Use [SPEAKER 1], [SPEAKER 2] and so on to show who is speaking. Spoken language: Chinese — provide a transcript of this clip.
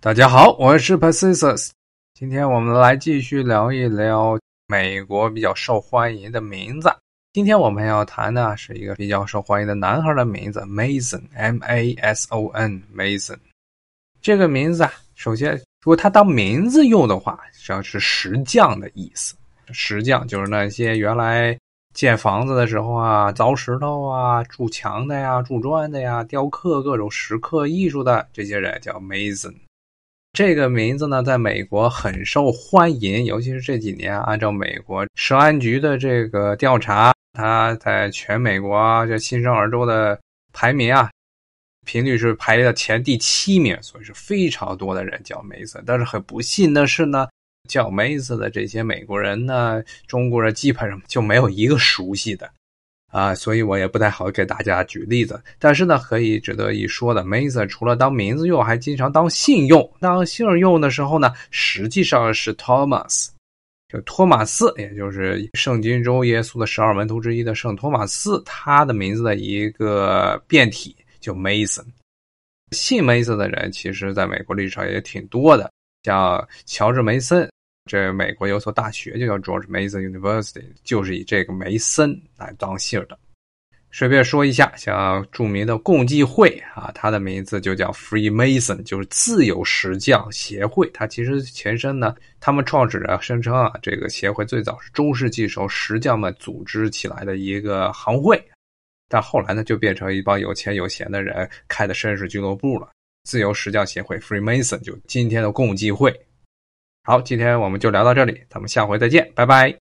[SPEAKER 1] 大家好，我是 Pacisus。今天我们来继续聊一聊美国比较受欢迎的名字。今天我们要谈的是一个比较受欢迎的男孩的名字，Mason，M A S O N，Mason。这个名字啊，首先如果他当名字用的话，实际上是石匠的意思。石匠就是那些原来建房子的时候啊，凿石头啊、筑墙的呀、铸砖的呀、雕刻各种石刻艺术的这些人叫 Mason。这个名字呢，在美国很受欢迎，尤其是这几年，按照美国食安局的这个调查，它在全美国啊这新生儿州的排名啊，频率是排在前第七名，所以是非常多的人叫梅森。但是很不幸的是呢，叫梅森的这些美国人呢，中国人基本上就没有一个熟悉的。啊，所以我也不太好给大家举例子。但是呢，可以值得一说的，Mason 除了当名字用，还经常当姓用。当姓用的时候呢，实际上是 Thomas，就托马斯，也就是圣经中耶稣的十二门徒之一的圣托马斯，他的名字的一个变体，就 Mason。姓 Mason 的人，其实在美国历史上也挺多的，像乔治梅森。这美国有所大学就叫 George Mason University，就是以这个梅森来当姓的。顺便说一下，像著名的共济会啊，它的名字就叫 Freemason，就是自由石匠协会。它其实前身呢，他们创始人声称啊，这个协会最早是中世纪时候石匠们组织起来的一个行会，但后来呢，就变成一帮有钱有闲的人开的绅士俱乐部了。自由石匠协会 Freemason 就今天的共济会。好，今天我们就聊到这里，咱们下回再见，拜拜。